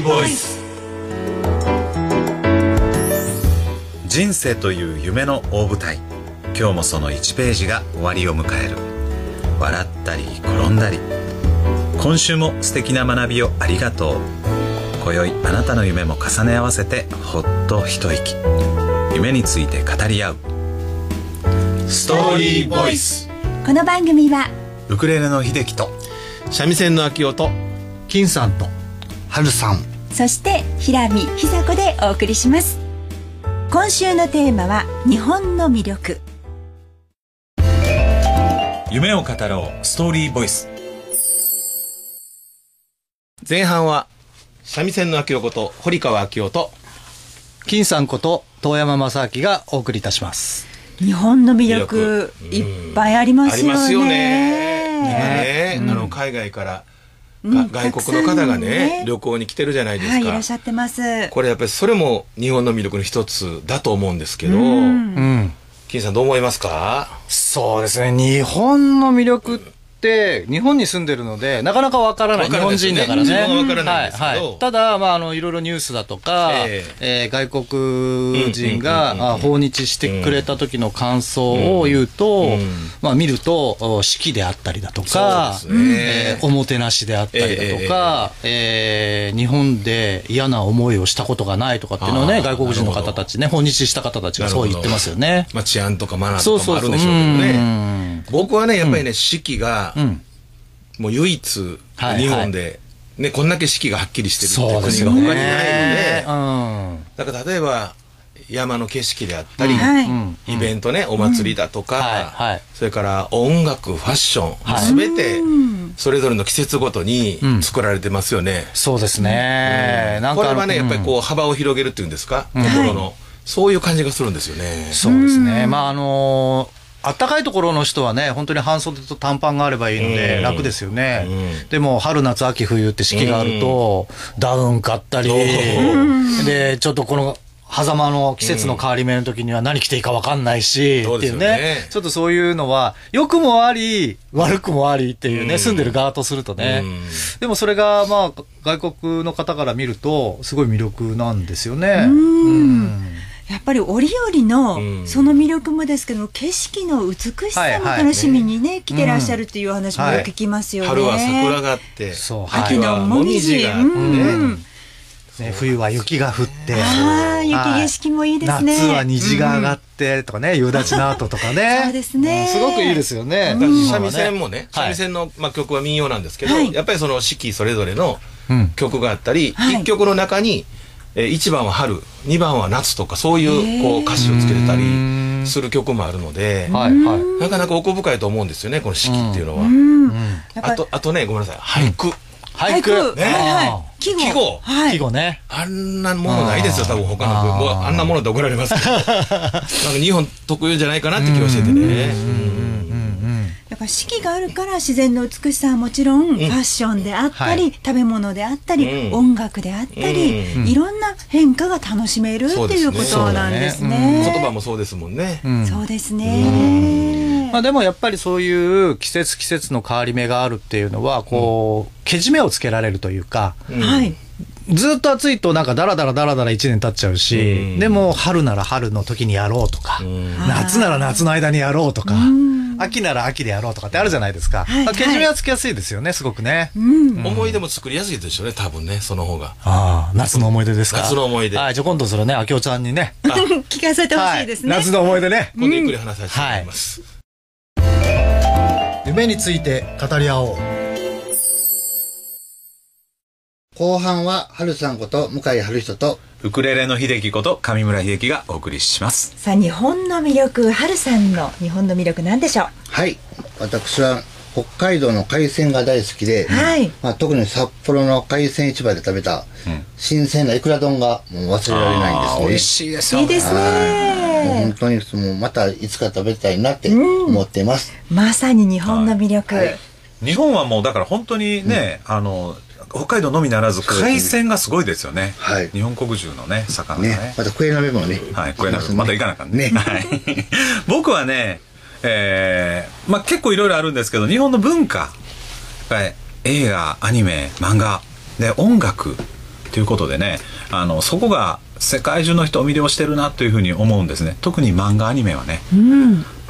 ーボイス。人生という夢の大舞台。今日もその1ページが終わりを迎える。笑ったり転んだり。今週も素敵な学びをありがとう。今宵あなたの夢も重ね合わせてほっと一息。夢について語り合う。ストーリーボイス。この番組はウクレレの秀樹と三味線の秋夫と金さんと春さんそして平見久子でお送りします。今週のテーマは日本の魅力。夢を語ろうストーリーボイス。前半は三味線の秋夫こと堀川秋夫と金さんこと遠山正明がお送りいたします。日本の魅力魅力。いっぱいありますよね。ありますよね。今ね、あの海外から、が外国の方がね旅行に来てるじゃないですか、はいいらっしゃってます。これやっぱりそれも日本の魅力の一つだと思うんですけど、うん。金さんどう思いますか？そうですね。日本の魅力って日本に住んでるのでなかなかわからない日本人だからね。ただ、まあ、あのいろいろニュースだとか、ええ。ー外国人があ訪日してくれた時の感想を言うと、うん。まあ、見るとお式であったりだとか、えーおもてなしであったりだとか、えー日本で嫌な思いをしたことがないとかっていうのをね外国人の方たちね訪日した方たちがそう言ってますよね。まあ、治安とかマナー。とかもあるんでしょうけどうねん。僕はねやっぱりね、四季がうん。もう唯一はい日本で、ね、こんだけ四季がはっきりしてるってそう国が他にないね。ので、だから例えば山の景色であったり、イベントね、お祭りだとか、はいはい。それから音楽、ファッション、はい。すべてそれぞれの季節ごとにうん。作られてますよね。そうですね。なんかこれはね、やっぱりうこう幅を広げるっていうんですか、心の、そういう感じがするんですよね。ん。そうですね。まああのーあったかいところの人はね、本当に半袖と短パンがあればいいのうん。で楽ですよね。うん。でも、春、夏、秋、冬って四季があると、ダウン買ったり、で、ちょっとこの、狭間の季節の変わり目の時には何着ていいか分かんないし、っていうね。ね。ちょっとそういうのは、良くもあり、悪くもありっていうね、うん。住んでる側とするとね。うん。でもそれが、まあ、外国の方から見ると、すごい魅力なんですよね。ん。うんやっぱり折々うん。のその魅力もですけど景色の美しさも楽しみにね、来てらっしゃるっていうお話もよく聞きますよね、春は桜があって、そう。秋はもみじがね。うん。ね、冬は雪が降って、ああ雪景色もいいですね。夏は虹が上がってとかね、夕立の後とかね。そうですね。ん。すごくいいですよね。三味線もね、はい。三味線の、まあ、曲は民謡なんですけど、はい。やっぱりその四季それぞれのうん。曲があったり、はい。一曲の中に、えー、1番は春2番は夏とかそういうこう歌詞をつけてたりする曲もあるので、はいはい。なかなか奥深いと思うんですよねこの四季っていうのは。あとあとねごめんなさい。俳句、俳句。ね。はいはい。季語。季語。ね。あんなものないですよ多分他の国あー。もうあんなもので怒られますけど。なんか日本特有じゃないかなって気がしててね。ぱ四季があるから自然の美しさはもちろん、ファッションであったり、はい食べ物であったり、うん音楽であったり、うんいろんな変化が楽しめるっていうことなんですね。言葉もそうですもんね。うんそうですね。まあでもやっぱりそういう季節季節の変わり目があるっていうのは、こう、けじめをつけられるというか、うんはい。ずっと暑いとなんかダラダラダラダラ1年経っちゃうし、うんでも春なら春の時にやろうとか、うん夏なら夏の間にやろうとか、うん秋なら秋でやろうとかってあるじゃないですか。はいまあけじめはつきやすいですよね、すごくね。うん。思い出も作りやすいでしょうね多分ねその方が。ああ、夏の思い出ですか？夏の思い出はい、じゃあ今度それね、秋夫ちゃんにね。聞かせてほしいですね。はい夏の思い出ね。今度ゆっくり話させてもらいます。夢について語り合おう。後半は、春さんこと向井春人と、ウクレレの秀樹こと上村秀樹がお送りします。さあ、日本の魅力、春さんの日本の魅力なんでしょう？はい、私は北海道の海鮮が大好きで、はい。まあ、特に札幌の海鮮市場で食べた新鮮なイクラ丼がもう忘れられないんですね。美味しいですよいいですもうね。本当にもうまたいつか食べたいなって思っています。まさに日本の魅力。日本はもうだから本当にね、あの北海道のみならず海鮮がすごいですよね、はい。日本国中のね魚がね。ね、またクエ鍋もね。はいこれなんか行きまた行かなあかんね。ね。はい、僕はねえーまあ結構いろいろあるんですけど日本の文化やっぱり映画アニメ漫画で音楽ということでねあのそこが世界中の人を魅了してるなというふうに思うんですね。特に漫画アニメはね、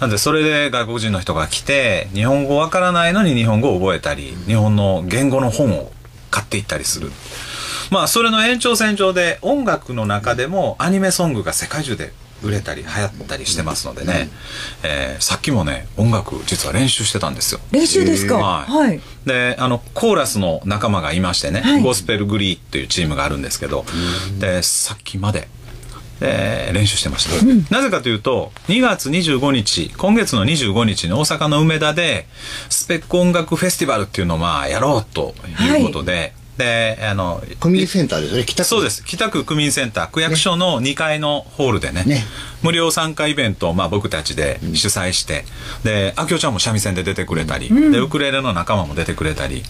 なんでそれで外国人の人が来て日本語わからないのに日本語を覚えたり日本の言語の本を買っていったりする。まあそれの延長線上で音楽の中でもアニメソングが世界中で売れたり流行ったりしてますのでね、えーさっきもね音楽実は練習してたんですよ。練習ですか？はいはい。であのコーラスの仲間がいましてね、はい。ゴスペルグリーっていうチームがあるんですけど、でさっきまで、えー練習してました、なぜかというと2月25日今月の25日に大阪の梅田でスペック音楽フェスティバルっていうのをまあやろうということで、であのコミュニセンターですよね北区。そうです。北区区民センター。区役所の2階のホールでねね。無料参加イベントをまあ僕たちで主催して、であきおちゃんも三味線で出てくれたり、でウクレレの仲間も出てくれたり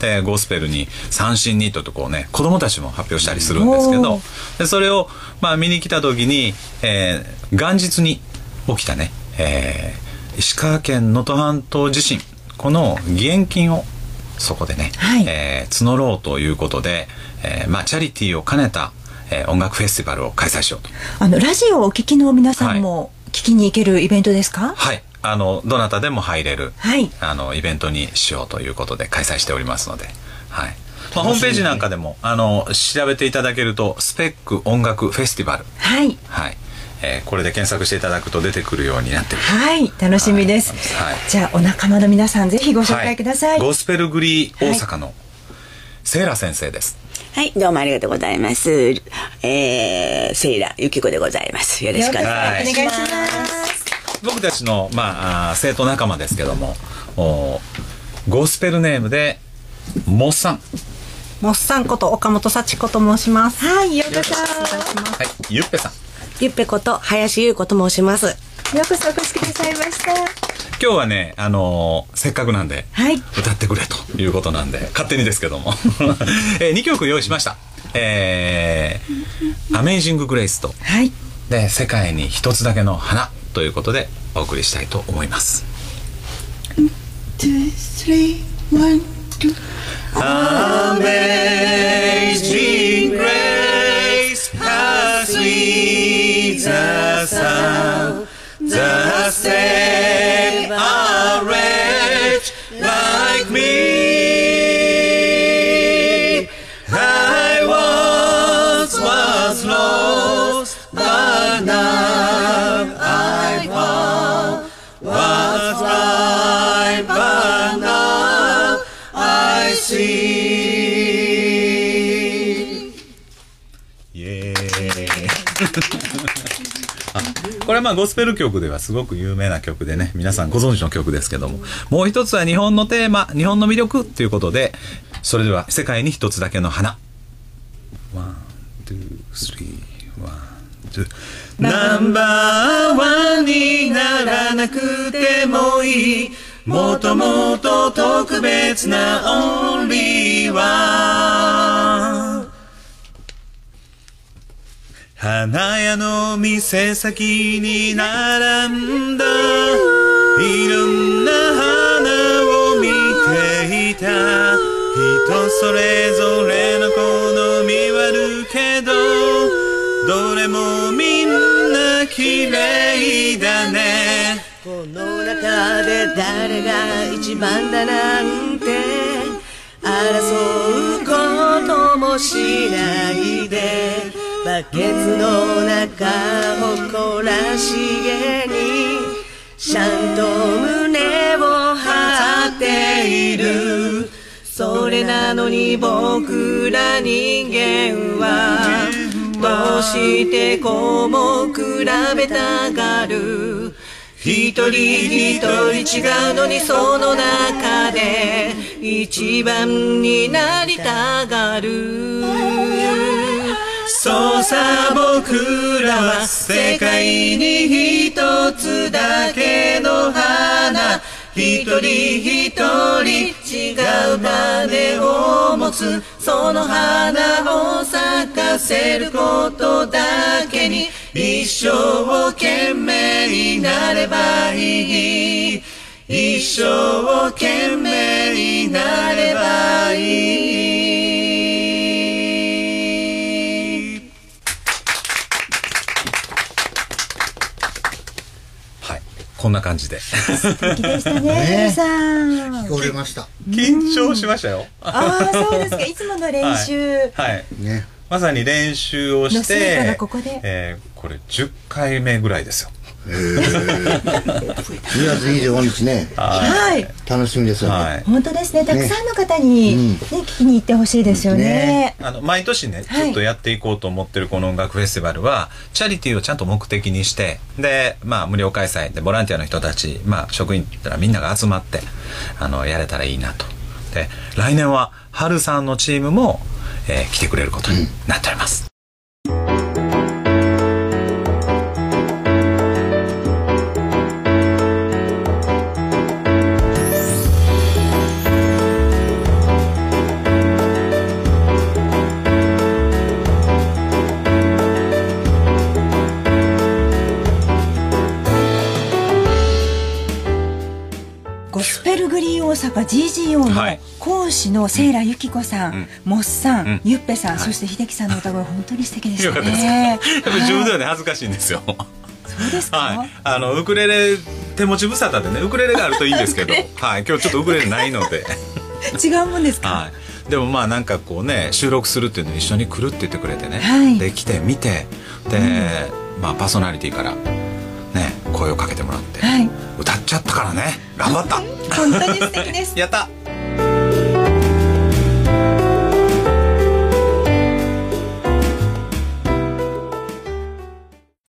でゴスペルに三振ニットとこうね子供たちも発表したりするんですけどおでそれをまあ見に来た時に、えー元日に起きたね、えー石川県能登半島地震。この義援金をそこでね、はい。えー募ろうということで、えーまあ、チャリティーを兼ねた、えー音楽フェスティバルを開催しようと。あのラジオをお聞きの皆さんも聞きに行けるイベントですか？はい。あの、どなたでも入れる、はいあの、イベントにしようということで開催しておりますので、はい。まあ、ホームページなんかでも、あの、調べていただけると、スペック音楽フェスティバル。はいはい。えーこれで検索していただくと出てくるようになってる。はい楽しみです、はいじゃあお仲間の皆さんぜひご紹介ください、ゴスペルグリー大阪のセイラ先生です。はい、どうもありがとうございます。えー、セイラゆきこでございます。よろしくお願いします。僕たちの、まあ、生徒仲間ですけども、おゴスペルネームで、モッサン。モッサンこと岡本幸子と申します。はいようこそはい。ゆっぺさん。ゆっぺこと林優子と申します。ようこそお越しくださいました今日はね、あのーせっかくなんで、はい歌ってくれということなんで、勝手にですけども。え2曲用意しました。えー、アメイジング・グレイスと、はいで、世界に一つだけの花ということでお送りしたいと思います。まあゴスペル曲ではすごく有名な曲でね皆さんご存知の曲ですけどももう一つは日本のテーマ日本の魅力ということでそれでは世界に一つだけの花 one, two, three, one, two。ナンバーワンにならなくてもいい。もともと特別なオンリーワン花屋の店先に並んだ。いろんな花を見ていた。人それぞれの好みはあるけどどれもみんな綺麗だね。この中で誰が一番だなんて争うこともしないでバケツの中誇らしげにちゃんと胸を張っている。それなのに僕ら人間はどうしてこうも比べたがる。一人一人違うのにその中で一番になりたがる。そうさ僕らは世界に一つだけの花。一人一人違う種を持つ。その花を咲かせることだけに一生懸命になればいい。一生懸命になればいい。じで。素敵でしたねね。皆さん。聞こえました。緊張しましたよ。ああそうですか。いつもの練習、はい。ね。まさに練習をしの成果てがここで。えーこれ10回目ぐらいですよ2 月25日ね、はい。楽しみですよね。はい。本当ですね。たくさんの方に、ねうん。聞きに行ってほしいですよね。ね。あの毎年ねはい。ずっとやっていこうと思ってるこの音楽フェスティバルはチャリティーをちゃんと目的にしてでまあ無料開催でボランティアの人たちまあ職員ってのはみんなが集まってあのやれたらいいなと。で来年は春さんのチームも、えー来てくれることになっております、ゴスペルグリー大阪 GGO のはい。講師のセイラユキコさん、うん。モッさん、うん。ゆっぺさん、はい。そして秀樹さんの歌声本当に素敵でしたね。やっぱり自分ではね恥ずかしいんですよ。そうですか、はい。あのウクレレ手持ち無沙汰でねウクレレがあるといいんですけど。はい。今日ちょっとウクレレないので。違うもんですか、はい、でもまあなんかこうね収録するっていうのに一緒に来るって言ってくれてね、はい。で来て見て。で、まあパーソナリティからね声をかけてもらって、はい歌っちゃったからね。頑張った。本当に素敵です。やった